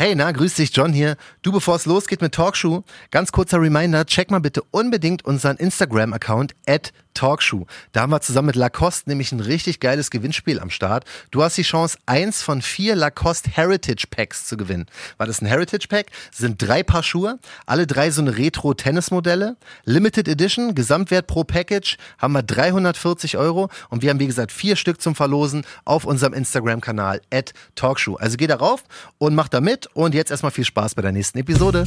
Hey, na, grüß dich, John hier. Du, bevor es losgeht mit Talkshow, ganz kurzer Reminder, check mal bitte unbedingt unseren Instagram-Account at Talkshow. Da haben wir zusammen mit Lacoste nämlich ein richtig geiles Gewinnspiel am Start. Du hast die Chance, eins von vier Lacoste Heritage Packs zu gewinnen. War das ein Heritage Pack? Sind drei Paar Schuhe, alle drei so eine Retro-Tennismodelle. Limited Edition, Gesamtwert pro Package haben wir 340 Euro und wir haben, wie gesagt, vier Stück zum Verlosen auf unserem Instagram-Kanal at Talkshow. Also geh darauf und mach da mit und jetzt erstmal viel Spaß bei der nächsten Episode.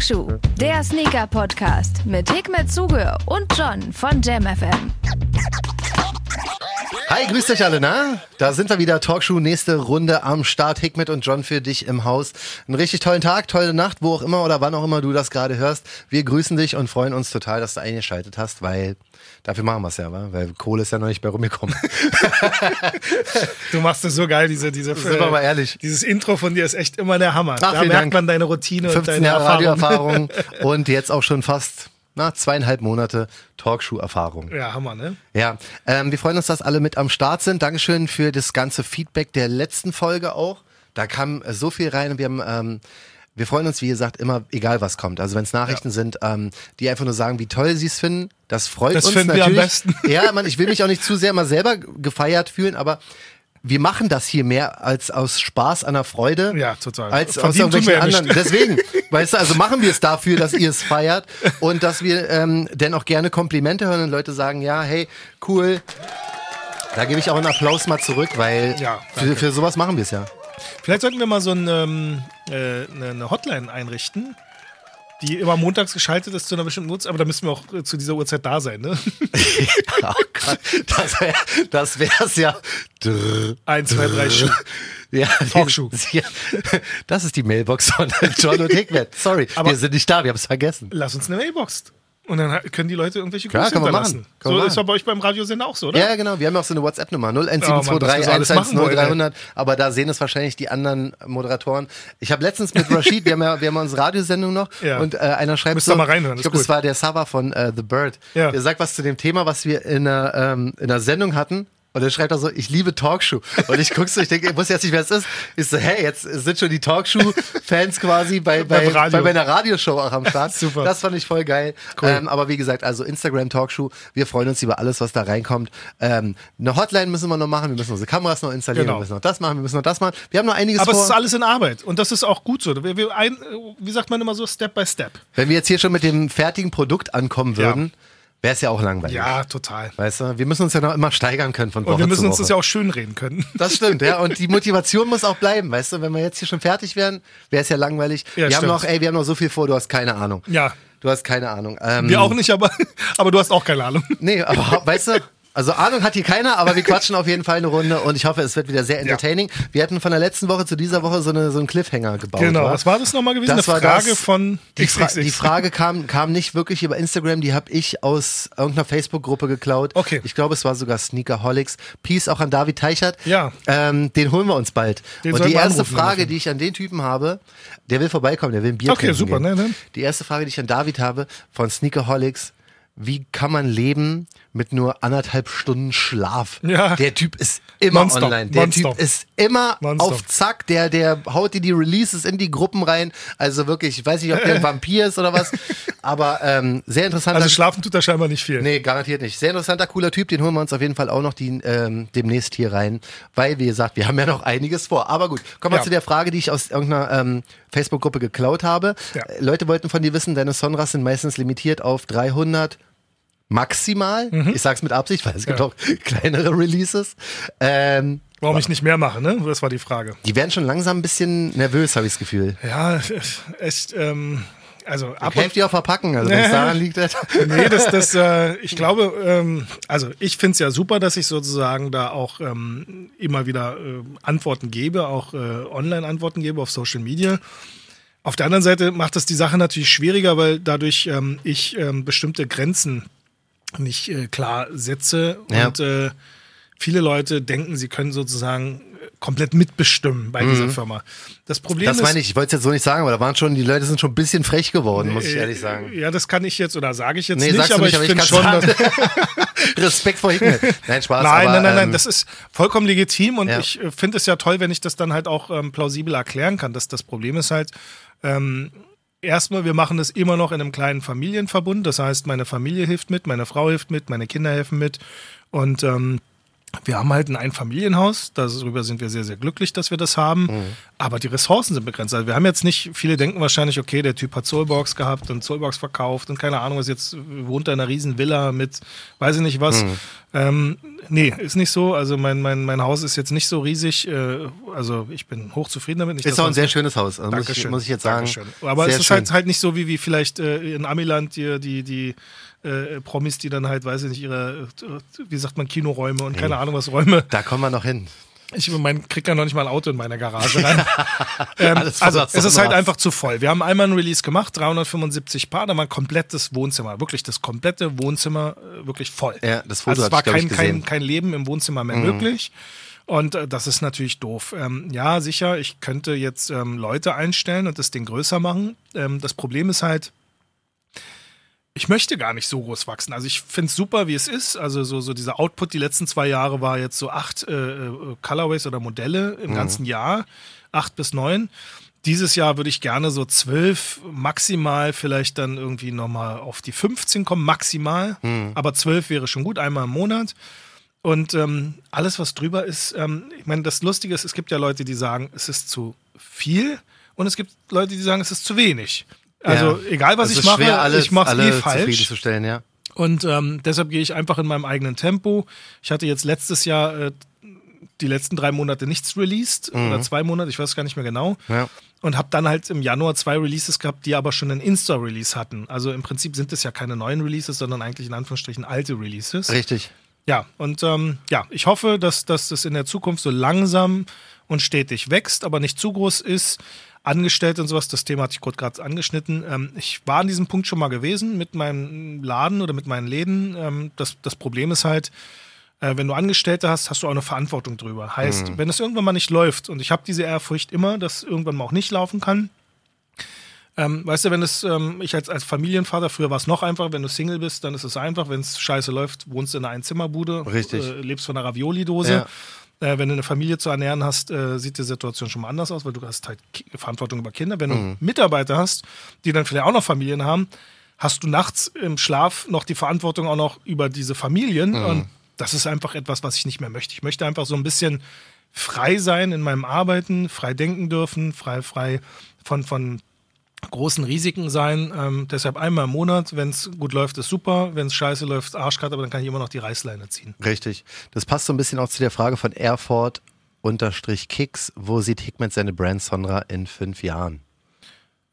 Talkshow, der Sneaker-Podcast mit Hikmet Zuge und John von JamFM. Hi, grüßt euch alle, na? Da sind wir wieder, Talkshow, nächste Runde am Start. Hikmet und John für dich im Haus. Einen richtig tollen Tag, tolle Nacht, wo auch immer oder wann auch immer du das gerade hörst. Wir grüßen dich und freuen uns total, dass du eingeschaltet hast, weil dafür machen wir es ja, wa? weil Kohle ist ja noch nicht bei rumgekommen. Du machst es so geil, diese, diese, Sind wir mal ehrlich. dieses Intro von dir ist echt immer der Hammer. Ach, da merkt Dank. man deine Routine und 15 deine Jahre Erfahrung. Radioerfahrung und jetzt auch schon fast na, zweieinhalb Monate Talkshow-Erfahrung. Ja, Hammer, ne? Ja, ähm, wir freuen uns, dass alle mit am Start sind. Dankeschön für das ganze Feedback der letzten Folge auch. Da kam äh, so viel rein und wir haben, ähm, wir freuen uns, wie gesagt, immer, egal was kommt. Also wenn es Nachrichten sind, ähm, die einfach nur sagen, wie toll sie es finden, das freut Das uns finden wir am natürlich. besten. Ja, man, ich will mich auch nicht zu sehr mal selber gefeiert fühlen, aber wir machen das hier mehr als aus Spaß an der Freude. Ja, total. Als aus irgendwelchen ja anderen. Deswegen, weißt du, also machen wir es dafür, dass ihr es feiert und dass wir ähm, dennoch gerne Komplimente hören und Leute sagen, ja, hey, cool. Da gebe ich auch einen Applaus mal zurück, weil Ja, für, für sowas machen wir es ja. Vielleicht sollten wir mal so ähm, äh, eine, eine Hotline einrichten, die immer montags geschaltet ist zu einer bestimmten Uhrzeit, aber da müssen wir auch äh, zu dieser Uhrzeit da sein, ne? oh Gott, das wäre das wär's ja. Drrr. Eins, zwei, drei Schuh. Ja, Talkshow. Das ist die Mailbox von John und Hickmet. Sorry, Aber- wir sind nicht da, wir haben es vergessen. Lass uns eine Mailbox. Und dann können die Leute irgendwelche Klar, Grüße können wir hinterlassen. machen. Wir So ist machen. bei euch beim Radiosender auch so, oder? Ja, genau. Wir haben auch so eine WhatsApp-Nummer Oh Mann, dass 01723 wir so alles machen wollen, 110 Aber da sehen es wahrscheinlich die anderen Moderatoren. Ich habe letztens mit Rashid, wir haben ja, wir haben unsere Radiosendung noch Ja. und äh, einer schreibt Müsst so, mal reinhören, ich glaube, das war der Sava von äh, The Bird. Ja. Der sagt was zu dem Thema, was wir in einer, ähm, in einer Sendung hatten. Und er schreibt da so, ich liebe Talkshow. Und ich guck so, ich denke, ich wusste jetzt nicht, wer es ist. Ich so, hey, jetzt sind schon die Talkshow-Fans quasi bei, bei, bei meiner Radioshow auch am Start. Super. Das fand ich voll geil. Cool. Ähm, aber wie gesagt, also Instagram Talkshow, wir freuen uns über alles, was da reinkommt. Ähm, eine Hotline müssen wir noch machen, wir müssen unsere Kameras noch installieren, Genau. wir müssen noch das machen, wir müssen noch das machen. Wir haben noch einiges Aber vor. es ist alles in Arbeit und das ist auch gut so. Wir, wir ein, wie sagt man immer so, Step by Step. Wenn wir jetzt hier schon mit dem fertigen Produkt ankommen würden, wäre es ja auch langweilig. Ja, total. Weißt du, wir müssen uns ja noch immer steigern können von Woche Und wir müssen zu uns Woche. das ja auch schön reden können. Das stimmt, ja. Und die Motivation muss auch bleiben, weißt du. Wenn wir jetzt hier schon fertig wären, wäre es ja langweilig. Ja, wir haben stimmt. noch, ey, wir haben noch so viel vor, du hast keine Ahnung. Ja. Du hast keine Ahnung. Ähm, Wir auch nicht, aber, aber du hast auch keine Ahnung. Nee, aber weißt du, also Ahnung hat hier keiner, aber wir quatschen auf jeden Fall eine Runde und ich hoffe, es wird wieder sehr entertaining. Wir hatten von der letzten Woche zu dieser Woche so, eine, so einen Cliffhanger gebaut. Genau, wa? was war das nochmal gewesen? Das Eine Frage das, von die, Fra XXX. die Frage kam, kam nicht wirklich über Instagram, die habe ich aus irgendeiner Facebook-Gruppe geklaut. Okay. Ich glaube, es war sogar Sneakerholics. Peace auch an David Teichert. Ja. Ähm, den holen wir uns bald. Den Und die erste Frage, die ich an den Typen habe, der will vorbeikommen, der will ein Bier Okay, trinken super, gehen. ne, ne? Die erste Frage, die ich an David habe, von Sneakerholics, wie kann man leben mit nur anderthalb Stunden Schlaf? Ja. Der Typ ist immer Nonstop, online. Der nonstop. Typ ist immer Nonstop. auf Zack. Der, der haut dir die Releases in die Gruppen rein. Also wirklich, ich weiß nicht, ob der ein Vampir ist oder was. Aber ähm, sehr interessant. Also schlafen tut da scheinbar nicht viel. Nee, garantiert nicht. Sehr interessanter, cooler Typ, den holen wir uns auf jeden Fall auch noch die, ähm, demnächst hier rein. Weil, wie gesagt, wir haben ja noch einiges vor. Aber gut, kommen wir Ja. zu der Frage, die ich aus irgendeiner ähm, Facebook-Gruppe geklaut habe. Ja. Leute wollten von dir wissen, deine Sonras sind meistens limitiert auf 300 maximal. Ich sag's mit Absicht, weil es gibt Mhm. Ja. auch kleinere Releases. Ähm, Warum ich nicht mehr mache, ne? Das war die Frage. die werden schon langsam ein bisschen nervös, habe ich das Gefühl. Ja, echt, ähm, also ab Helft dir auch verpacken, also wenn es daran liegt. halt. Nee, das, das, äh, ich glaube, ähm, also ich finde es ja super, dass ich sozusagen da auch ähm, immer wieder äh, Antworten gebe, auch äh, Online-Antworten gebe auf Social Media. Auf der anderen Seite macht das die Sache natürlich schwieriger, weil dadurch ähm, ich ähm, bestimmte Grenzen nicht äh, klar setze Ja. und äh, viele Leute denken, sie können sozusagen komplett mitbestimmen bei dieser Firma. Das Problem Mhm. Das ist. meine ich, ich wollte es jetzt so nicht sagen, aber da waren schon, die Leute sind schon ein bisschen frech geworden, muss ich ehrlich sagen. Ja, das kann ich jetzt oder sage ich jetzt Nee, nicht, aber nicht, ich aber ich finde schon, dass. Respekt vor Himmel. Nein, Spaß. Nein, aber, nein, nein, nein, ähm, das ist vollkommen legitim und Ja. ich äh, finde es ja toll, wenn ich das dann halt auch ähm, plausibel erklären kann. Das, das Problem ist halt, ähm, erstmal, wir machen das immer noch in einem kleinen Familienverbund. Das heißt, meine Familie hilft mit, meine Frau hilft mit, meine Kinder helfen mit und ähm, wir haben halt ein Einfamilienhaus, darüber sind wir sehr, sehr glücklich, dass wir das haben. Mhm. Aber die Ressourcen sind begrenzt. Also wir haben jetzt nicht, viele denken wahrscheinlich, okay, der Typ hat Soulbox gehabt und Soulbox verkauft und keine Ahnung, was jetzt wohnt er in einer riesen Villa mit, weiß ich nicht was. Mhm. Ähm, nee, ist nicht so. Also mein, mein, mein Haus ist jetzt nicht so riesig. Äh, also ich bin hochzufrieden damit. Nicht, ist auch ein sehr schönes Haus, also muss, ich, muss ich jetzt sagen. Dankeschön. Aber sehr es ist halt, halt nicht so wie, wie vielleicht äh, in Amiland die, die, die äh, Promis, die dann halt, weiß ich nicht, ihre, äh, wie sagt man, Kinoräume und keine Ahnung was Räume. Da kommen wir noch hin. Ich mein, krieg ja noch nicht mal ein Auto in meiner Garage rein. ähm, also es ist halt einfach zu voll. Wir haben einmal ein Release gemacht, 375 Paar, da war ein komplettes Wohnzimmer, wirklich das komplette Wohnzimmer äh, wirklich voll. Ja, das Foto also es war kein, kein. Mhm. kein Leben im Wohnzimmer mehr möglich. Und äh, das ist natürlich doof. Ähm, ja, sicher, ich könnte jetzt ähm, Leute einstellen und das Ding größer machen. Ähm, das Problem ist halt, ich möchte gar nicht so groß wachsen. Also ich finde es super, wie es ist. Also so, so dieser Output die letzten zwei Jahre war jetzt so acht äh, äh, Colorways oder Modelle im ganzen Jahr. Acht bis neun. Dieses Jahr würde ich gerne so zwölf, maximal vielleicht dann irgendwie nochmal auf die 15 kommen, maximal. Aber zwölf wäre schon gut, einmal im Monat. Und ähm, alles, was drüber ist, ähm, ich meine, das Lustige ist, es gibt ja Leute, die sagen, es ist zu viel und es gibt Leute, die sagen, es ist zu wenig. Also Ja. egal, was Es ich mache, alles, ich mache eh falsch. ja. Und ähm, deshalb gehe ich einfach in meinem eigenen Tempo. Ich hatte jetzt letztes Jahr äh, die letzten drei Monate nichts released oder zwei Monate, ich weiß gar nicht mehr genau. Mhm. Ja. Und habe dann halt im Januar zwei Releases gehabt, die aber schon einen Insta-Release hatten. Also im Prinzip sind es ja keine neuen Releases, sondern eigentlich in Anführungsstrichen alte Releases. Richtig. Ja, und ähm, ja, ich hoffe, dass, dass das in der Zukunft so langsam und stetig wächst, aber nicht zu groß ist. Angestellte und sowas, das Thema hatte ich kurz gerade angeschnitten. Ähm, ich war an diesem Punkt schon mal gewesen mit meinem Laden oder mit meinen Läden. Ähm, das, das Problem ist halt, äh, wenn du Angestellte hast, hast du auch eine Verantwortung drüber. Heißt, wenn es irgendwann mal nicht läuft, und ich habe diese Ehrfurcht immer, dass irgendwann mal auch nicht laufen kann, ähm, weißt du, wenn es, ähm, ich als, als Familienvater, früher war es noch einfacher, wenn du Single bist, dann ist es einfach. Wenn es scheiße läuft, wohnst du in einer Einzimmerbude, Richtig. Äh, lebst von einer Ravioli-Dose. Äh, wenn du eine Familie zu ernähren hast, äh, sieht die Situation schon mal anders aus, weil du hast halt Ki Verantwortung über Kinder. Wenn du Mitarbeiter hast, die dann vielleicht auch noch Familien haben, hast du nachts im Schlaf noch die Verantwortung auch noch über diese Familien. Und das ist einfach etwas, was ich nicht mehr möchte. Ich möchte einfach so ein bisschen frei sein in meinem Arbeiten, frei denken dürfen, frei, frei von, von großen Risiken sein. Ähm, deshalb einmal im Monat, wenn es gut läuft, ist super. Wenn es scheiße läuft, Arschkarte, aber dann kann ich immer noch die Reißleine ziehen. Richtig. Das passt so ein bisschen auch zu der Frage von Airford unterstrich Kicks. Wo sieht Hickman seine Brand Sonra in fünf Jahren?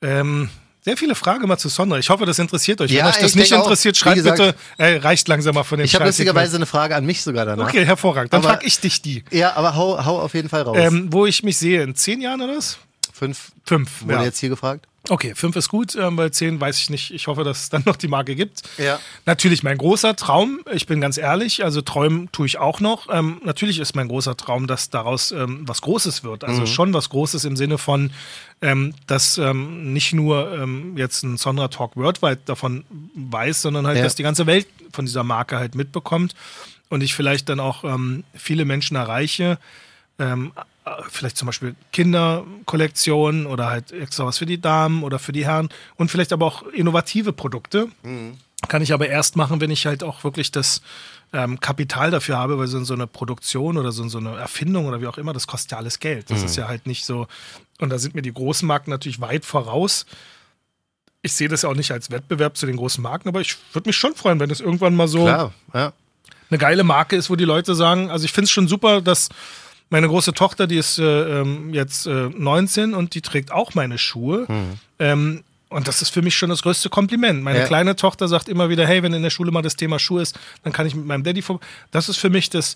Ähm, sehr viele Fragen mal zu Sondra. Ich hoffe, das interessiert euch. Ja, Wenn euch das ich nicht auch. interessiert, Wie schreibt gesagt- bitte, äh, reicht langsam mal von dem Ich habe lustigerweise eine Frage an mich sogar danach. Okay, hervorragend. Dann frage ich dich die. Ja, aber hau, hau auf jeden Fall raus. Ähm, wo ich mich sehe, in zehn Jahren oder was? Fünf Fünf. wurde Ja. jetzt hier gefragt. Okay, fünf ist gut, ähm, bei zehn weiß ich nicht. Ich hoffe, dass es dann noch die Marke gibt. Ja. Natürlich mein großer Traum, ich bin ganz ehrlich, also träumen tue ich auch noch. Ähm, natürlich ist mein großer Traum, dass daraus ähm, was Großes wird. Also schon was Großes im Sinne von, ähm, dass ähm, nicht nur ähm, jetzt ein Sonra Talk Worldwide davon weiß, sondern halt, Ja. dass die ganze Welt von dieser Marke halt mitbekommt und ich vielleicht dann auch ähm, viele Menschen erreiche. Vielleicht zum Beispiel Kinderkollektionen oder halt extra was für die Damen oder für die Herren und vielleicht aber auch innovative Produkte. Kann ich aber erst machen, wenn ich halt auch wirklich das ähm, Kapital dafür habe, weil so, so eine Produktion oder so, so eine Erfindung oder wie auch immer, das kostet ja alles Geld. Das ist ja halt nicht so. Und da sind mir die großen Marken natürlich weit voraus. Ich sehe das ja auch nicht als Wettbewerb zu den großen Marken, aber ich würde mich schon freuen, wenn es irgendwann mal so Klar, ja. eine geile Marke ist, wo die Leute sagen, also ich finde es schon super, dass meine große Tochter, die ist äh, ähm, jetzt äh, 19 und die trägt auch meine Schuhe. Ähm, und das ist für mich schon das größte Kompliment. Meine Ja. kleine Tochter sagt immer wieder, hey, wenn in der Schule mal das Thema Schuhe ist, dann kann ich mit meinem Daddy vor. Das ist für mich das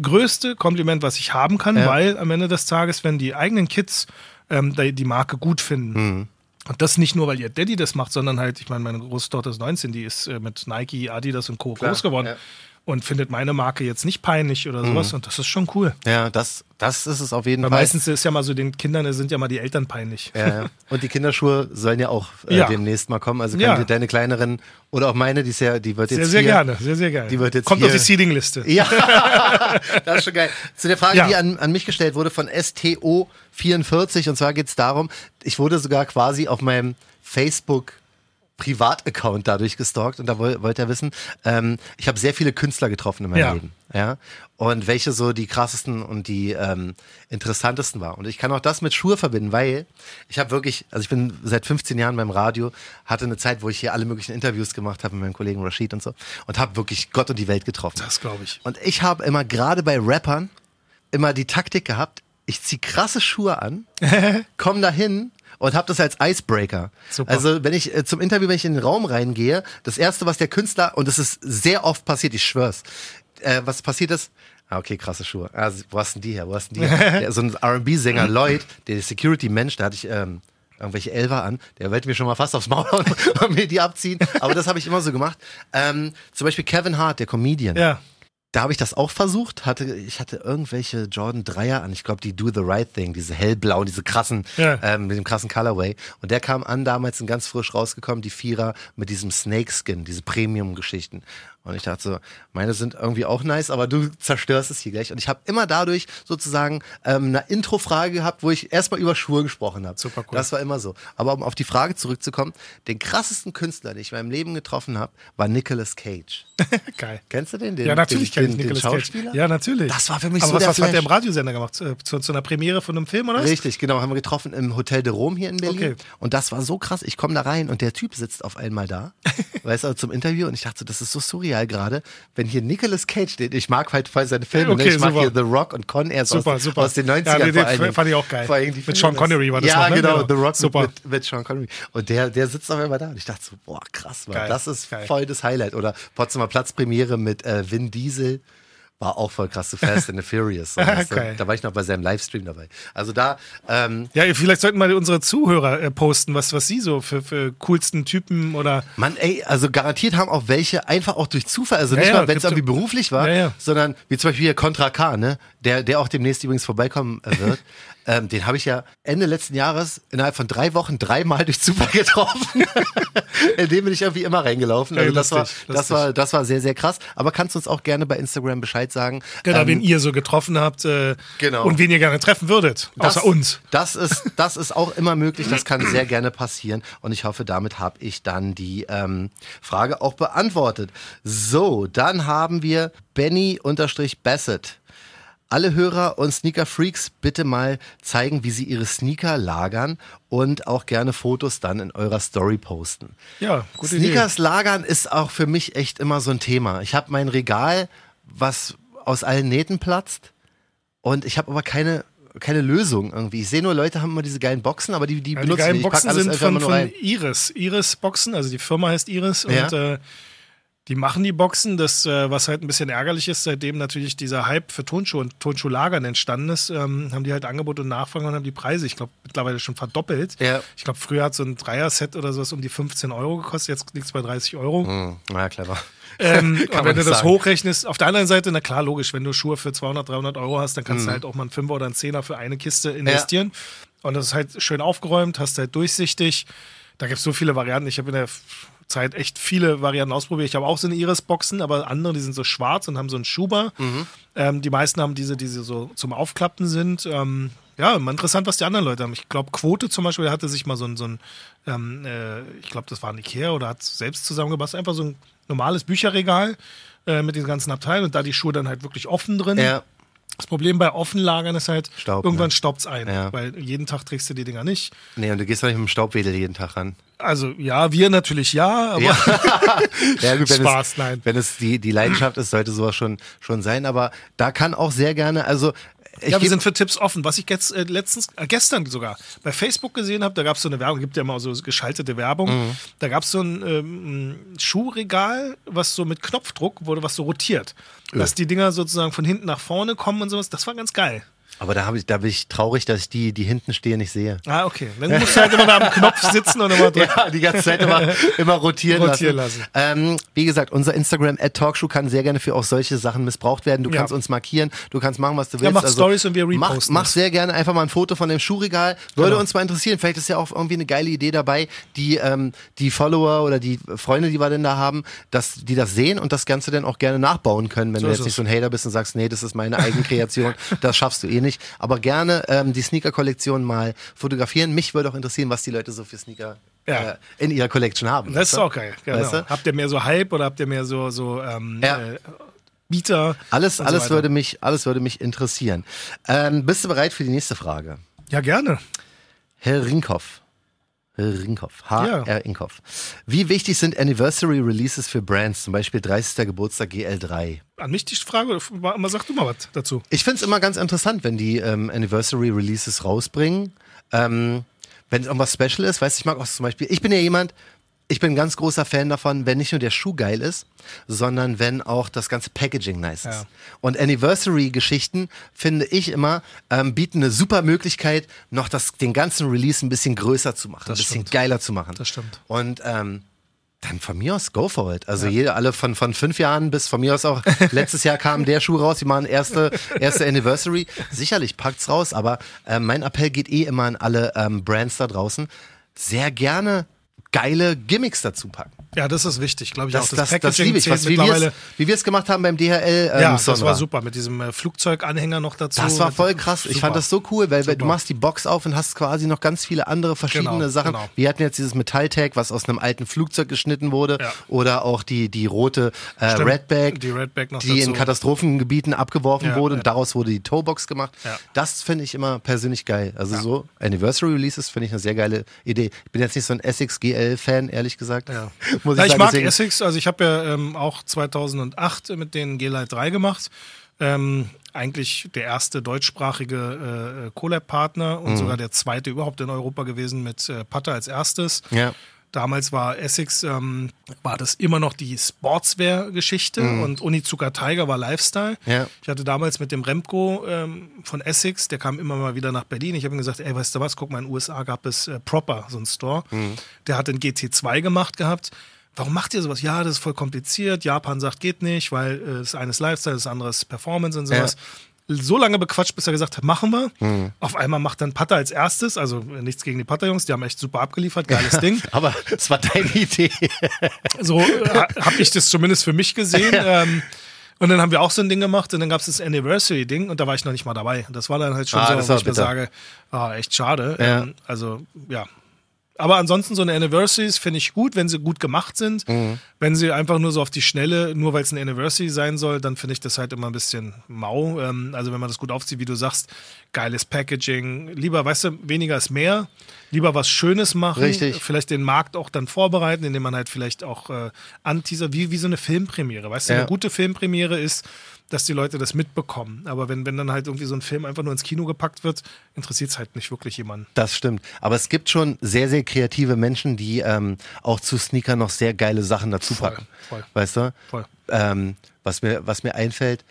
größte Kompliment, was ich haben kann, Ja. weil am Ende des Tages, wenn die eigenen Kids ähm, die, Marke gut finden, und das nicht nur, weil ihr Daddy das macht, sondern halt, ich meine, meine große Tochter ist 19, die ist äh, mit Nike, Adidas und Co. groß geworden. ja. Und findet meine Marke jetzt nicht peinlich oder sowas. Und das ist schon cool. Ja, das, das ist es auf jeden Weil Fall. meistens ist ja mal so, den Kindern sind ja mal die Eltern peinlich. Ja, ja. Und die Kinderschuhe sollen ja auch äh, Ja. demnächst mal kommen. Also Ja. deine kleineren oder auch meine, die ist ja, die wird jetzt Sehr, sehr hier, gerne, sehr, sehr gerne. die wird jetzt Kommt hier- auf die Seeding-Liste. Ja, das ist schon geil. Zu der Frage, die an, an mich gestellt wurde von STO44 und zwar geht es darum, ich wurde sogar quasi auf meinem Facebook Privataccount dadurch gestalkt und da woll, wollte er wissen, ähm, ich habe sehr viele Künstler getroffen in meinem Ja. Leben. Ja. Und welche so die krassesten und die ähm, interessantesten war. Und ich kann auch das mit Schuhe verbinden, weil ich habe wirklich, also ich bin seit 15 Jahren beim Radio, hatte eine Zeit, wo ich hier alle möglichen Interviews gemacht habe mit meinem Kollegen Rashid und so und habe wirklich Gott und die Welt getroffen. Das glaube ich. Und ich habe immer gerade bei Rappern immer die Taktik gehabt, ich zieh krasse Schuhe an, komm da hin und habe das als Icebreaker. Super. Also wenn ich äh, zum Interview, wenn ich in den Raum reingehe, das erste, was der Künstler, und das ist sehr oft passiert, ich schwör's, äh, was passiert ist, Ah, okay, krasse Schuhe. Ah, wo hast denn die her? Wo hast denn die her? Der, so ein R&B-Sänger Lloyd, der Security-Mensch, da hatte ich ähm, irgendwelche Elfer an, der wollte mir schon mal fast aufs Maul hauen und mir die abziehen. Aber das habe ich immer so gemacht. Ähm, zum Beispiel Kevin Hart, der Comedian. Ja. Da habe ich das auch versucht. Hatte, ich hatte irgendwelche Jordan Dreier an. Ich glaube, die Do the Right Thing, diese hellblauen, diese krassen, Ja. ähm, mit dem krassen Colorway. Und der kam an, damals sind ganz frisch rausgekommen, die Vierer mit diesem Snakeskin, diese Premium-Geschichten. Und ich dachte so, meine sind irgendwie auch nice, aber du zerstörst es hier gleich. Und ich habe immer dadurch sozusagen ähm, eine Intro-Frage gehabt, wo ich erstmal über Schuhe gesprochen habe. Super cool. Das war immer so. Aber um auf die Frage zurückzukommen, den krassesten Künstler, den ich in meinem Leben getroffen habe, war Nicolas Cage. Geil. Kennst du den? den Ja, natürlich kenne den, den Nicolas Cage. Schauspieler? Ja, natürlich. Das war für mich Aber so was, der was hat der im. Radiosender gemacht? Zu, zu einer Premiere von einem Film, oder? Richtig, genau, haben wir getroffen im Hotel de Rome hier in Berlin. Okay. Und das war so krass. Ich komme da rein und der Typ sitzt auf einmal da, weißt du, zum Interview. Und ich dachte so, das ist so surreal gerade, wenn hier Nicolas Cage steht. Ich mag halt voll seine Filme. Okay, ne? Ich mag super. hier The Rock und Con Air Super, aus, super. aus den 90ern. Ja, nee, vor den allen fand ich auch geil. Mit Sean Connery war das Ja, noch, ne? genau. The Rock Super. Mit, mit, Sean Connery. Und der, der sitzt auf einmal da. Und ich dachte so, boah, krass, Mann. Geil, das ist geil. voll das Highlight. Oder Potsdamer Platzpremiere mit äh, Vin Diesel. War auch voll krass, so Fast and the Furious. Weißt du? Da war ich noch bei seinem Livestream dabei. Also da, ähm, Ja, vielleicht sollten mal unsere Zuhörer äh, posten, was, was sie so für, für coolsten Typen oder. Mann, ey, also garantiert haben auch welche einfach auch durch Zufall, also Ja, nicht ja, mal, wenn es irgendwie beruflich war, ja. sondern wie zum Beispiel hier Contra K, ne? Der, der auch demnächst übrigens vorbeikommen äh, wird. ähm, den habe ich ja Ende letzten Jahres innerhalb von drei Wochen dreimal durch Zufall getroffen. In dem bin ich irgendwie immer reingelaufen. Also das, war, das, war, das war sehr, sehr krass. Aber kannst du uns auch gerne bei Instagram Bescheid sagen. Genau, Ähm, wen ihr so getroffen habt äh, Genau. und wen ihr gerne treffen würdet, Das- außer uns. Das ist, das ist auch immer möglich, das kann sehr gerne passieren. Und ich hoffe, damit habe ich dann die ähm, Frage auch beantwortet. So, dann haben wir Benny-Bassett. Alle Hörer und Sneaker-Freaks bitte mal zeigen, wie sie ihre Sneaker lagern und auch gerne Fotos dann in eurer Story posten. Ja, gute Sneakers lagern ist auch für mich echt immer so ein Thema. Ich habe mein Regal, was aus allen Nähten platzt und ich habe aber keine keine Lösung irgendwie. Ich sehe nur, Leute haben immer diese geilen Boxen, aber die, die Ja, die benutzen geilen ich. Ich pack Boxen sind von, von. Iris. Iris Boxen, also die Firma heißt Iris Ja. und äh, die machen die Boxen. Das, äh, was halt ein bisschen ärgerlich ist, seitdem natürlich dieser Hype für Tonschuhe und Tonschuhlagern entstanden ist, ähm, haben die halt Angebot und Nachfrage und haben die Preise, ich glaube, mittlerweile schon verdoppelt. Ja. Ich glaube, früher hat so ein Dreier-Set oder sowas um die 15 Euro gekostet, jetzt liegt es bei 30 Euro. Hm, na, clever. Ähm, man wenn du das sagen. hochrechnest, auf der anderen Seite, na klar, logisch, wenn du Schuhe für 200, 300 Euro hast, dann kannst Mhm. du halt auch mal einen Fünfer oder einen Zehner für eine Kiste investieren. Und das ist halt schön aufgeräumt, hast halt durchsichtig. Da gibt es so viele Varianten. Ich habe in der Zeit echt viele Varianten ausprobiert. Ich habe auch so eine Iris-Boxen, aber andere, die sind so schwarz und haben so einen Schuber. Mhm. Ähm, die meisten haben diese, die so zum Aufklappen sind. Ähm, ja, mal interessant, was die anderen Leute haben. Ich glaube, Quote zum Beispiel, der hatte sich mal so ein, so ein ähm, äh, ich glaube, das war ein Ikea oder hat es selbst zusammengebastelt, einfach so ein normales Bücherregal äh, mit den ganzen Abteilen und da die Schuhe dann halt wirklich offen drin. Ja, Das Problem bei Offenlagern ist halt, Staub, irgendwann ne? staubt es ein, Ja. weil jeden Tag trägst du die Dinger nicht. nee, und du gehst doch nicht mit dem Staubwedel jeden Tag ran. Also ja, wir natürlich ja, aber Ja. Ja, gut, wenn Spaß, es, nein. Wenn es die, die Leidenschaft ist, sollte sowas schon, schon sein. Aber da kann auch sehr gerne, also ich ja, wir sind für Tipps offen. Was ich jetzt äh, letztens, äh, gestern sogar bei Facebook gesehen habe, da gab es so eine Werbung, gibt ja immer so geschaltete Werbung. Mhm. Da gab es so ein ähm, Schuhregal, was so mit Knopfdruck wurde, was so rotiert. Dass die Dinger sozusagen von hinten nach vorne kommen und sowas. Das war ganz geil. Aber da, ich, da bin ich traurig, dass ich die, die hinten stehen, nicht sehe. Ah, okay. Dann musst du halt immer da am Knopf sitzen und immer drücken. Ja, die ganze Zeit immer, immer rotieren, Rotieren lassen. lassen. Ähm, wie gesagt, unser Instagram at Talkshow kann sehr gerne für auch solche Sachen missbraucht werden. Du Ja. kannst uns markieren, du kannst machen, was du willst. mach Stories und wir mach, reposten mach das. sehr gerne einfach mal ein Foto von dem Schuhregal. Würde Genau. uns mal interessieren. Vielleicht ist ja auch irgendwie eine geile Idee dabei, die, ähm, die Follower oder die Freunde, die wir denn da haben, dass die das sehen und das Ganze dann auch gerne nachbauen können, wenn So du jetzt nicht es. so ein Hater bist und sagst, nee, das ist meine Eigenkreation, das schaffst du eh nicht. Aber gerne ähm, die Sneaker-Kollektion mal fotografieren. Mich würde auch interessieren, was die Leute so für Sneaker Ja. äh, in ihrer Collection haben. Das ist du? auch geil. Genau. Weißt du? Habt ihr mehr so Hype oder habt ihr mehr so, so ähm, Ja. äh, Bieter? Alles, so alles, weiter? würde mich, alles würde mich interessieren. Ähm, bist du bereit für die nächste Frage? Ja, gerne. Herr Rinkhoff. Herr Rinkhoff. H.R. Ja. Rinkhoff. Wie wichtig sind Anniversary Releases für Brands, zum Beispiel 30. Geburtstag GL3? An mich die Frage, oder sag du mal was dazu. Ich finde es immer ganz interessant, wenn die ähm, Anniversary Releases rausbringen. Ähm, wenn es irgendwas Special ist, weißt du, ich mag auch zum Beispiel, ich bin ja jemand, ich bin ein ganz großer Fan davon, wenn nicht nur der Schuh geil ist, sondern wenn auch das ganze Packaging nice ist. Ja. Und Anniversary-Geschichten, finde ich immer, ähm, bieten eine super Möglichkeit, noch das, den ganzen Release ein bisschen größer zu machen, Das ein bisschen stimmt. geiler zu machen. Das stimmt. Und ähm, dann von mir aus, go for it. Also jede, alle von, von fünf Jahren bis von mir aus auch, letztes Jahr kam der Schuh raus, die machen erste, erste Anniversary. Sicherlich packt's raus, aber ähm, mein Appell geht eh immer an alle ähm, Brands da draußen. Sehr gerne geile Gimmicks dazu packen. Ja, das ist wichtig, glaube ich Das, auch. das, das, liebe ich. Was, wie wir es gemacht haben beim DHL. Ähm, ja, das Sonra. war super mit diesem äh, Flugzeuganhänger noch dazu. Das war voll krass. Ich Super. fand das so cool, weil Super. du machst die Box auf und hast quasi noch ganz viele andere verschiedene Genau, Sachen. genau. Wir hatten jetzt dieses Metalltag, was aus einem alten Flugzeug geschnitten wurde. Ja. Oder auch die, die rote äh, Stimmt, Redback, die Redback die in dazu. Katastrophengebieten abgeworfen Ja, wurde. ja. Und daraus wurde die Toebox gemacht. Ja. Das finde ich immer persönlich geil. Also so Anniversary Releases finde ich eine sehr geile Idee. Ich bin jetzt nicht so ein Essex GL-Fan, ehrlich gesagt. Ja. Muss ja, ich ich sagen, mag deswegen- Essex, also ich habe ja ähm, auch 2008 mit den G-Lite 3 gemacht. Ähm, eigentlich der erste deutschsprachige äh, Collab-Partner Mhm. und sogar der zweite überhaupt in Europa gewesen mit äh, Pata als erstes. Ja. Damals war Essex, ähm, war das immer noch die Sportswear-Geschichte und Unizuka Tiger war Lifestyle. Mhm. Ja. Ich hatte damals mit dem Remco ähm, von Essex, der kam immer mal wieder nach Berlin. Ich habe ihm gesagt, ey, weißt du was, guck mal, in den USA gab es äh, Proper, so ein Store. Mhm. Der hat den GT2 gemacht gehabt. Warum macht ihr sowas? Ja, das ist voll kompliziert. Japan sagt, geht nicht, weil äh, das eine ist Lifestyle, das andere ist Performance und sowas. So lange bequatscht, bis er gesagt hat, machen wir. Mhm. Auf einmal macht dann Patter als erstes, also äh, nichts gegen die Patter-Jungs, die haben echt super abgeliefert, geiles Ding. Aber es war deine Idee. So äh, habe ich das zumindest für mich gesehen. Ähm, und dann haben wir auch so ein Ding gemacht und dann gab es das Anniversary-Ding und da war ich noch nicht mal dabei. Das war dann halt schon Ah, so, wo ich mir sage, ah, echt schade. Ja. Ähm, also, ja. Aber ansonsten so eine Anniversaries finde ich gut, wenn sie gut gemacht sind. Mhm. Wenn sie einfach nur so auf die Schnelle, nur weil es ein Anniversary sein soll, dann finde ich das halt immer ein bisschen mau. Ähm, also wenn man das gut aufzieht, wie du sagst, geiles Packaging. Lieber, weißt du, weniger ist mehr. Lieber was Schönes machen. Richtig. Vielleicht den Markt auch dann vorbereiten, indem man halt vielleicht auch äh, anteaser, wie, wie so eine Filmpremiere. Weißt du, Ja. eine gute Filmpremiere ist, dass die Leute das mitbekommen. Aber wenn, wenn dann halt irgendwie so ein Film einfach nur ins Kino gepackt wird, interessiert es halt nicht wirklich jemanden. Das stimmt. Aber es gibt schon sehr, sehr kreative Menschen, die ähm, auch zu Sneaker noch sehr geile Sachen dazu Voll, packen. voll. Weißt du? Voll. Ähm, was, mir, was mir einfällt,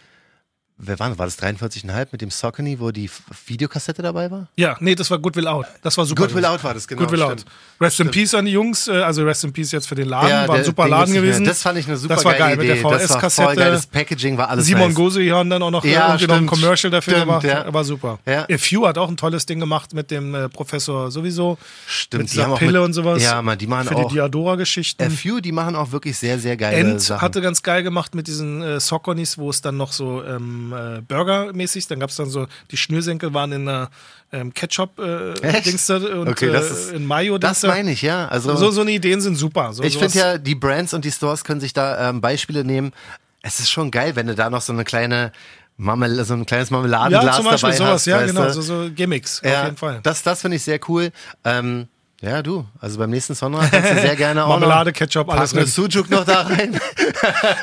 wer war, das? war das 43,5 mit dem Saucony, wo die Videokassette dabei war? Ja, nee, das war Goodwill Out. Das war super. Goodwill gewesen. Out war das, genau, Goodwill Out. stimmt. Rest in Peace an die Jungs, äh, also Rest in Peace jetzt für den Laden, war ein der- super den Laden gewesen. Das fand ich eine super Das war geil mit Idee. der Das war voll VS-Kassette. geiles Packaging, war alles Simon nice. Goseihan dann auch noch äh, Ja, irgendwie noch ein stimmt. Commercial dafür Stimmt, gemacht. ja. War super. Ja. Äh, Few hat auch ein tolles Ding gemacht mit dem äh, Professor sowieso. Stimmt, mit die haben dieser Pille mit- und sowas. Ja, Mann, die machen Für auch- die Diadora-Geschichten. FU, die machen auch wirklich sehr, sehr geile End Sachen. hatte ganz geil gemacht mit diesen äh, Soconis, wo es dann noch so ähm, äh, Burger-mäßig, dann gab es dann so, die Schnürsenkel waren in einer ähm? Ketchup-Dings da und Okay, das äh, ist- in Mayo das meine ich, ja. Also, So, so eine Ideen sind super. So, ich finde ja, die Brands und die Stores können sich da ähm, Beispiele nehmen. Es ist schon geil, wenn du da noch so eine kleine Marmel so ein kleines Marmeladenglas ja, zum Beispiel dabei sowas, hast. ja, genau, so, so Gimmicks, ja, auf jeden Fall. Das, das finde ich sehr cool. Ähm, ja, du, also beim nächsten Sonra kannst du sehr gerne auch Marmelade, noch Ketchup, alles drin. Sujuk noch da rein.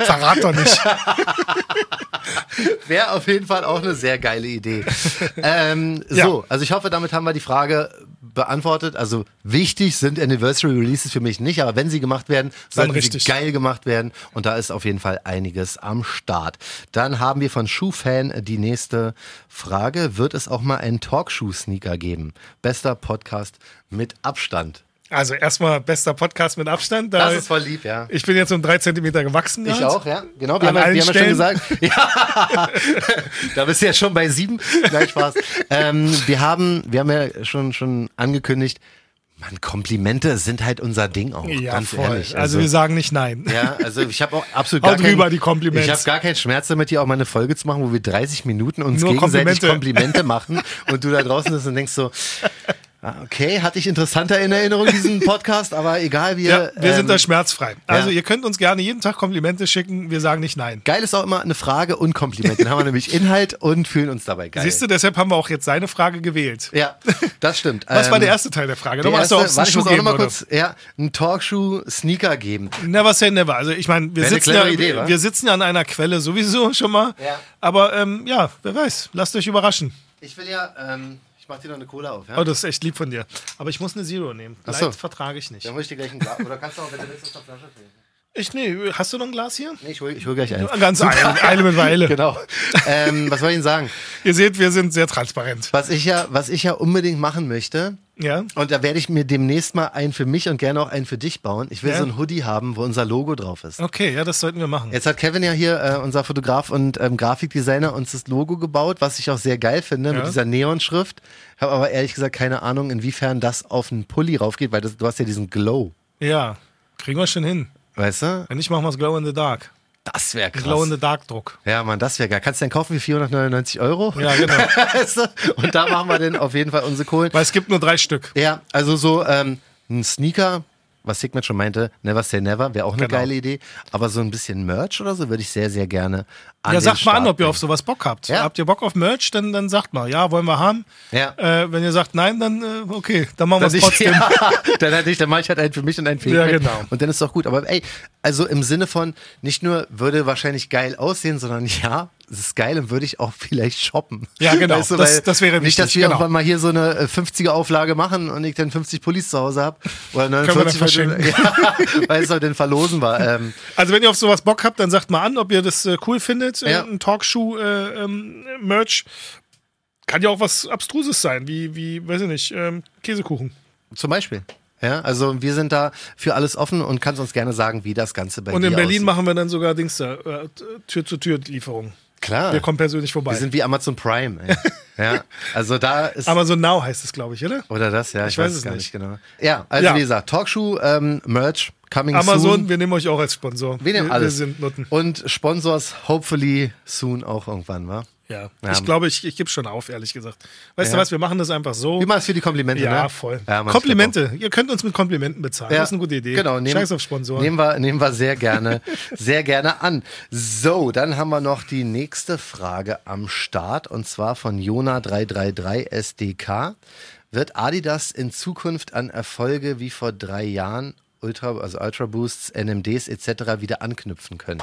Verrat doch nicht. Wäre auf jeden Fall auch eine sehr geile Idee. ähm, Ja. So, also ich hoffe, damit haben wir die Frage beantwortet. Also wichtig sind Anniversary Releases für mich nicht, aber wenn sie gemacht werden, sollten sie geil gemacht werden. Und da ist auf jeden Fall einiges am Start. Dann haben wir von Schuhfan die nächste Frage. Wird es auch mal einen Talkshoe-Sneaker geben? Bester Podcast mit Abstand. Also erstmal bester Podcast mit Abstand. Da Das ist voll lieb, ja. ich bin jetzt um drei Zentimeter gewachsen. Ich gerade. auch, ja. Genau, wir An haben, ja- wir haben ja schon gesagt. Ja. da bist du ja schon bei sieben. Nein, Spaß. Ähm, wir, haben, wir haben ja schon, schon angekündigt, Mann, Komplimente sind halt unser Ding auch. Ja, ganz voll. ehrlich. Also, wir sagen nicht nein. ja, also ich habe auch absolut gar keinen, die Kompliments. Ich habe gar keinen Schmerz damit, hier auch mal eine Folge zu machen, wo wir 30 Minuten uns Nur gegenseitig Komplimente. Komplimente machen und du da draußen bist und denkst so, okay, hatte ich interessanter in Erinnerung diesen Podcast, aber egal, wir, Ja, wir sind ähm, da schmerzfrei. Also ja. ihr könnt uns gerne jeden Tag Komplimente schicken. Wir sagen nicht nein. Geil ist auch immer eine Frage und Kompliment. Dann haben wir nämlich Inhalt und fühlen uns dabei geil. Siehst du, deshalb haben wir auch jetzt seine Frage gewählt. Ja, das stimmt. Was war Ähm, der erste Teil der Frage? Der Nochmal, erste, warte, ich muss auch geben, noch mal oder? kurz ja, einen Talkshoe-Sneaker geben. Never say never. Also ich meine, wir, sitzen ja, Idee, wa? wir sitzen ja an einer Quelle sowieso schon mal. Ja. Aber ähm, ja, wer weiß. Lasst euch überraschen. Ich will ja, ähm, mach dir noch eine Cola auf, ja? Oh, das ist echt lieb von dir. Aber ich muss eine Zero nehmen. Ach so. Light vertrage ich nicht. Dann hol ich dir gleich ein Glas. Oder kannst du auch, wenn du willst, aus der Flasche trinken. Ich, nee, hast du noch ein Glas hier? Nee, ich hol, ich hol gleich eins. Ganz Eile, Eile mit Weile. Genau. ähm, was soll ich Ihnen sagen? Ihr seht, wir sind sehr transparent. Was ich ja, was ich ja unbedingt machen möchte, Ja? und da werde ich mir demnächst mal einen für mich und gerne auch einen für dich bauen. Ich will Ja. so ein Hoodie haben, wo unser Logo drauf ist. Okay, ja, das sollten wir machen. Jetzt hat Kevin ja hier, äh, unser Fotograf und ähm, Grafikdesigner, uns das Logo gebaut, was ich auch sehr geil finde, Ja. mit dieser Neonschrift. Habe aber ehrlich gesagt keine Ahnung, inwiefern das auf einen Pulli raufgeht, weil das, du hast ja diesen Glow, Ja, kriegen wir schon hin. Weißt du? Wenn nicht, machen wir es Glow in the Dark. Das wäre krass. Glow in the Dark Druck. Ja, Mann, das wäre geil. Kannst du den kaufen für 499 Euro? Ja, genau. Weißt du? und da machen wir dann auf jeden Fall unsere Kohlen. Weil es gibt nur drei Stück. Ja, also so ähm, ein Sneaker, was Sigmund schon meinte, never say never, wäre auch eine Genau. geile Idee. Aber so ein bisschen Merch oder so würde ich sehr, sehr gerne an Ja, sagt mal an, Start ob ihr auf sowas Bock habt. Ja. Habt ihr Bock auf Merch, dann, dann sagt mal, ja, wollen wir haben. Ja. Äh, wenn ihr sagt nein, dann äh, okay, dann machen wir es trotzdem. ja, dann, hatte ich, dann mache ich halt einen für mich und einen für Ja, genau. Und dann ist doch gut. Aber ey, also im Sinne von, nicht nur würde wahrscheinlich geil aussehen, sondern ja, es ist geil und würde ich auch vielleicht shoppen. Ja, genau. Das- weil das wäre Nicht, dass wichtig, wir genau. irgendwann mal hier so eine äh, 50er-Auflage machen und ich dann 50 Pullis zu Hause habe. Oder wir dann 49, verschenken. ja, weil es auch den verlosen war. Ähm, Also wenn ihr auf sowas Bock habt, dann sagt mal an, ob ihr das äh, cool findet. Äh, Ja. Ein Talkshoe-Merch. Kann ja auch was Abstruses sein, wie, wie weiß ich nicht, ähm, Käsekuchen. zum Beispiel. Ja, also wir sind da für alles offen und kannst uns gerne sagen, wie das Ganze bei Und in Berlin aussieht. machen wir dann sogar Dings da, äh, Tür-zu-Tür-Lieferung. Klar. Wir kommen persönlich vorbei. Wir sind wie Amazon Prime. Ey. ja, also da ist Amazon Now heißt es, glaube ich, oder? oder das, ja, ich, Ich weiß, weiß es gar nicht. nicht genau. Ja, also Ja. wie gesagt, Talkshow, ähm, Merch, coming Amazon, soon. wir nehmen euch auch als Sponsor. Wir nehmen wir, alles. Wir sind Nutten. Und Sponsors hopefully soon auch irgendwann, wa? Ja. Ja. Ich glaube, ich, ich gebe schon auf, ehrlich gesagt. Weißt Ja. du was, wir machen das einfach so. Wie machst du für die Komplimente, ja, ne? voll. Ja, Mann, Komplimente. Ihr könnt uns mit Komplimenten bezahlen. Ja, Das ist eine gute Idee. Genau, nehmen, Scheiß auf Sponsoren. Nehmen wir, nehmen wir sehr gerne, sehr gerne an. So, dann haben wir noch die nächste Frage am Start und zwar von Jona333SDK. Wird Adidas in Zukunft an Erfolge wie vor drei Jahren Ultra, also Ultra Boosts, NMDs etc. wieder anknüpfen können?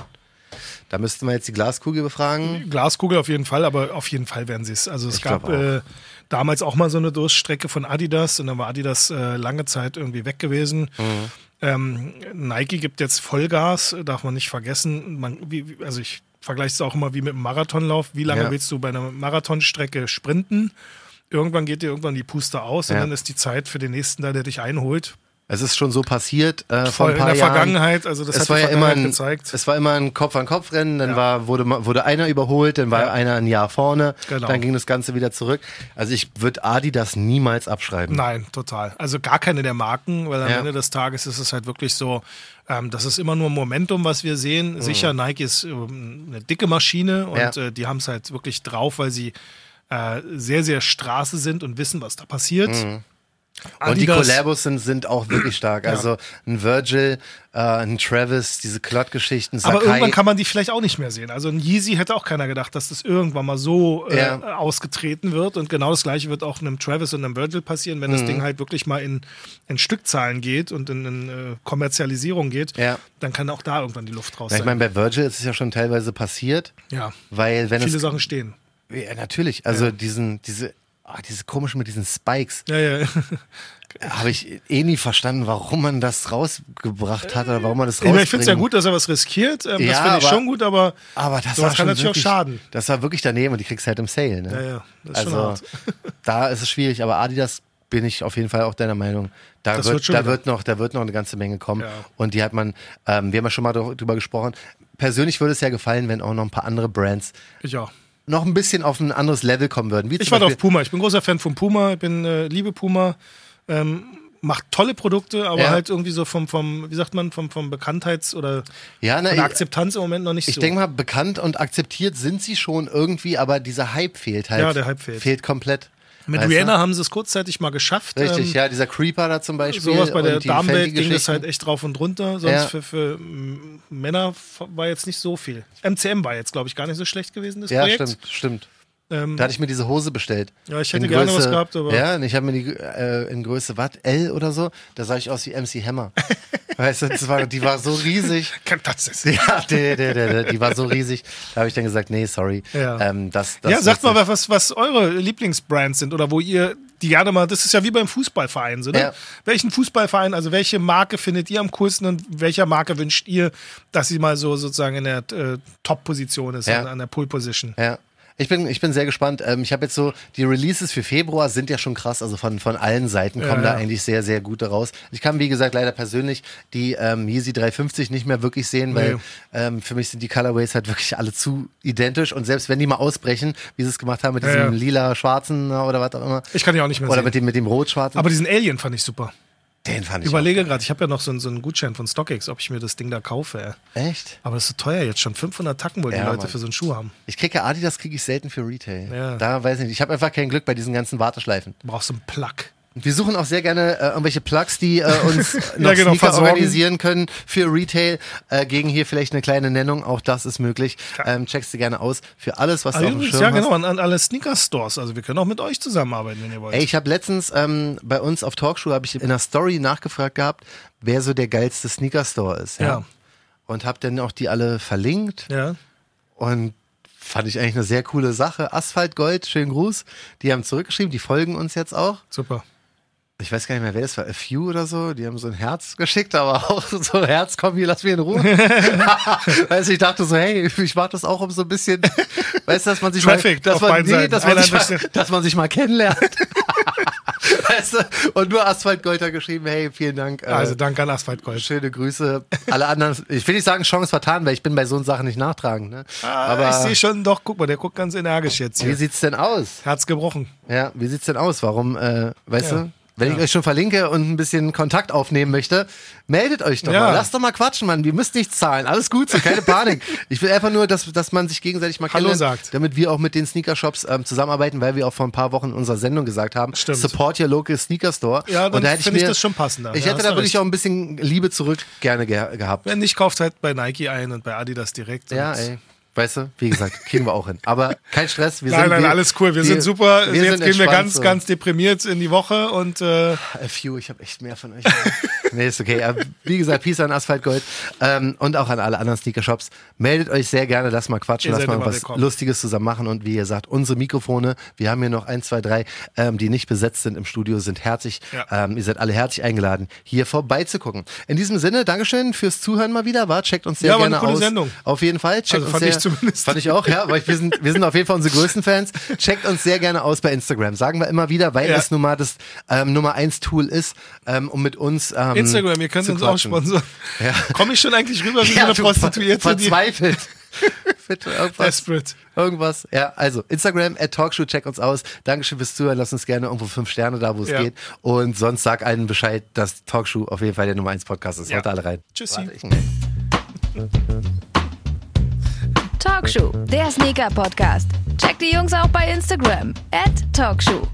Da müssten wir jetzt die Glaskugel befragen. Glaskugel auf jeden Fall, aber auf jeden Fall werden sie es. Also es Ich gab äh, damals auch mal so eine Durststrecke von Adidas und dann war Adidas äh, lange Zeit irgendwie weg gewesen. Mhm. Ähm, Nike gibt jetzt Vollgas, darf man nicht vergessen. Man, wie, also ich vergleiche es auch immer wie mit einem Marathonlauf. Wie lange Ja. willst du bei einer Marathonstrecke sprinten? Irgendwann geht dir irgendwann die Puste aus und Ja. dann ist die Zeit für den nächsten da, der dich einholt. Es ist schon so passiert äh, vor Voll ein in paar der Jahren. Vergangenheit, also das es hat war ja immer ein, gezeigt. Es war immer ein Kopf-an-Kopf-Rennen, dann Ja. war, wurde, wurde einer überholt, dann war Ja. einer ein Jahr vorne, Genau. dann ging das Ganze wieder zurück. Also ich würde Adi das niemals abschreiben. Nein, total. Also gar keine der Marken, weil am Ja. Ende des Tages ist es halt wirklich so, ähm, das ist immer nur Momentum, was wir sehen. Sicher, Nike ist ähm, eine dicke Maschine und Mhm. Äh, die haben es halt wirklich drauf, weil sie äh, sehr, sehr Straße sind und wissen, was da passiert. Mhm. Und die Adidas- Collabos sind, sind auch wirklich stark. Also ein Virgil, äh, ein Travis, diese Klott-Geschichten, Aber irgendwann kann man die vielleicht auch nicht mehr sehen. Also ein Yeezy hätte auch keiner gedacht, dass das irgendwann mal so äh, Ja. ausgetreten wird. Und genau das gleiche wird auch einem Travis und einem Virgil passieren, Mhm. wenn das Ding halt wirklich mal in, in Stückzahlen geht und in, in äh, Kommerzialisierung geht. Ja. Dann kann auch da irgendwann die Luft raus Ja, ich meine, bei Virgil ist es ja schon teilweise passiert, ja, weil wenn viele es Sachen stehen. Ja, natürlich. Also diesen, diese ah, diese komische mit diesen Spikes. Ja, ja. Habe ich eh nie verstanden, warum man das rausgebracht hat oder warum man das meine, ich finde es ja rausbringt. gut, dass er was riskiert. Ähm, das Ja, finde ich aber- schon gut, aber, Aber das sowas war kann schon natürlich wirklich, auch schaden. Das war wirklich daneben und die kriegst halt im Sale. Ne? Ja, ja, das ist schon also hart. da ist es schwierig, aber Adidas bin ich auf jeden Fall auch deiner Meinung. Da, Das wird, wird schon da wieder. wird noch, da wird noch eine ganze Menge kommen. Ja. Und die hat man, ähm, wir haben ja schon mal drüber gesprochen. Persönlich würde es ja gefallen, wenn auch noch ein paar andere Brands Ich auch. Noch ein bisschen auf ein anderes Level kommen würden. Wie Ich warte auf Puma. Ich bin großer Fan von Puma. Ich bin äh, liebe Puma. Ähm, macht tolle Produkte, aber Ja. halt irgendwie so vom, vom, wie sagt man, vom, vom Bekanntheits- oder Ja, na, ich, Akzeptanz im Moment noch nicht ich so. denke mal, bekannt und akzeptiert sind sie schon irgendwie, aber dieser Hype fehlt halt. Ja, der Hype fehlt. Fehlt komplett. Mit Weißt du? Rihanna haben sie es kurzzeitig mal geschafft. Richtig, ähm, ja, dieser Creeper da zum Beispiel. Sowas bei der Damenwelt ging das halt echt drauf und runter. Sonst Ja. für, für m, Männer war jetzt nicht so viel. MCM war jetzt, glaube ich, gar nicht so schlecht gewesen, das Ja, Projekt. stimmt, stimmt. Ähm, Da hatte ich mir diese Hose bestellt. Ja, ich hätte In gerne was gehabt, aber- Ja, und ich habe mir die äh, in Größe, was, L oder so, da sah ich aus wie MC Hammer. weißt du, war, die war so riesig. Kein Platz ist. Ja, die, die, die, die, war so riesig. Da habe ich dann gesagt, nee, sorry. Ja. Ähm, das, das ja, sagt mal, was, was eure Lieblingsbrands sind oder wo ihr die gerne mal, das ist ja wie beim Fußballverein, so, ne? Ja. Welchen Fußballverein, also welche Marke findet ihr am coolsten und welcher Marke wünscht ihr, dass sie mal so sozusagen in der äh, Top-Position ist, Ja. an, an der Pole-Position? Ja. Ich bin, ich bin sehr gespannt. Ähm, ich habe jetzt so, die Releases für Februar sind ja schon krass. Also von, von allen Seiten kommen Ja, da ja. eigentlich sehr, sehr gute raus. Ich kann, wie gesagt, leider persönlich die ähm, Yeezy 350 nicht mehr wirklich sehen, weil Nee. ähm, für mich sind die Colorways halt wirklich alle zu identisch. Und selbst wenn die mal ausbrechen, wie sie es gemacht haben mit Ja, diesem lila-schwarzen oder was auch immer. Ich kann die auch nicht mehr Oder sehen. mit dem, mit dem rot-schwarzen. Aber diesen Alien fand ich super. Den fand Ich überlege gerade, ich habe ja noch so, einen- so einen Gutschein von StockX, ob ich mir das Ding da kaufe. Ey. Echt? Aber das ist so teuer jetzt schon. 500 Tacken wollen die Ja, Leute Mann. für so einen Schuh haben. Ich kriege ja Adidas, kriege ich selten für Retail. Ja. Da weiß ich nicht. Ich habe einfach kein Glück bei diesen ganzen Warteschleifen. Du brauchst einen Plug. Wir suchen auch sehr gerne äh, irgendwelche Plugs, die äh, uns noch genau, Sneaker versorgen. organisieren können für Retail, äh, gegen hier vielleicht eine kleine Nennung, auch das ist möglich. Ähm, checkst du gerne aus für alles, was Also du auf dem Schirm ja, genau, hast. an, an alle Sneaker-Stores. Also wir können auch mit euch zusammenarbeiten, wenn ihr wollt. Ey, ich habe letztens ähm, bei uns auf Talkshow habe ich in einer Story nachgefragt gehabt, wer so der geilste Sneaker-Store ist. Ja. Ja. Und habe dann auch die alle verlinkt ja. und fand ich eigentlich eine sehr coole Sache. Asphalt Gold, schönen Gruß. Die haben zurückgeschrieben, die folgen uns jetzt auch. Super. Ich weiß gar nicht mehr, wer das war, A Few oder so, die haben so ein Herz geschickt, aber auch so ein Herz, komm hier, lass mich in Ruhe. weißt du, ich dachte so, hey, ich mach das auch um so ein bisschen, weißt du, dass man sich Traffic mal, dass man, nee, dass man, sich mal, dass man sich mal kennenlernt. weißt du, und nur Asphalt Gold hat geschrieben, hey, vielen Dank. äh, Also danke an Asphalt Gold. Schöne Grüße. Alle anderen, ich will nicht sagen, Chance vertan, weil ich bin bei so Sachen nicht nachtragend. Ne? Aber ich sehe schon, doch, guck mal, der guckt ganz energisch jetzt wie hier. sieht's denn aus? Herz gebrochen. Ja, wie sieht's denn aus? Warum, äh, weißt Ja. du? Wenn ich euch schon verlinke und ein bisschen Kontakt aufnehmen möchte, meldet euch doch Ja. mal. Lasst doch mal quatschen, Mann. Wir müssen nichts zahlen. Alles gut, so keine Panik. Ich will einfach nur, dass, dass man sich gegenseitig mal Hallo sagt. damit wir auch mit den Sneaker-Shops ähm, zusammenarbeiten, weil wir auch vor ein paar Wochen in unserer Sendung gesagt haben, Stimmt. support your local Sneaker Store. Ja, dann und da hätte ich finde ich das schon passender. Ich Ja, hätte da wirklich auch ein bisschen Liebe zurück gerne ge gehabt. Wenn nicht, kauft halt bei Nike ein und bei Adidas direkt. Ja, ey. Weißt du, wie gesagt, kriegen wir auch hin. Aber kein Stress. Wir Nein, sind, nein, wir, alles cool. Wir, sind super. wir Jetzt sind gehen wir ganz, so. ganz deprimiert in die Woche und äh, A few, ich habe echt mehr von euch. nee, ist okay. Aber Wie gesagt, Peace an Asphalt Gold ähm, und auch an alle anderen Sneaker-Shops. Meldet euch sehr gerne, lasst mal quatschen, lasst mal was willkommen. Lustiges zusammen machen. Und wie ihr sagt, unsere Mikrofone, wir haben hier noch ein, zwei, drei, ähm, die nicht besetzt sind im Studio, sind herzlich. Ja. Ähm, ihr seid alle herzlich eingeladen, hier vorbeizugucken. In diesem Sinne, Dankeschön fürs Zuhören mal wieder. War, checkt uns sehr Ja, war gerne eine coole aus. Sendung. Auf jeden Fall. Checkt Also uns fand sehr, ich zumindest. Fand ich auch, ja. Weil wir sind, wir sind auf jeden Fall unsere größten Fans. Checkt uns sehr gerne aus bei Instagram. Sagen wir immer wieder, weil Ja. es nun mal das ähm, Nummer eins Tool ist, ähm, um mit uns ähm, Instagram, ihr könnt uns auch sponsern. Ja. Komme ich schon eigentlich rüber wie Ja, eine Prostituierte? Verzweifelt. Bitte irgendwas. Desperate. Irgendwas. Ja, also Instagram, at Talkshow, check uns aus. Dankeschön fürs Zuhören. Lass uns gerne irgendwo fünf Sterne da, wo es Ja. geht. Und sonst sag allen Bescheid, dass Talkshow auf jeden Fall der Nummer eins Podcast ist. Ja. Haut alle rein. Tschüssi. Talkshow, der Sneaker-Podcast. Checkt die Jungs auch bei Instagram. At Talkshow.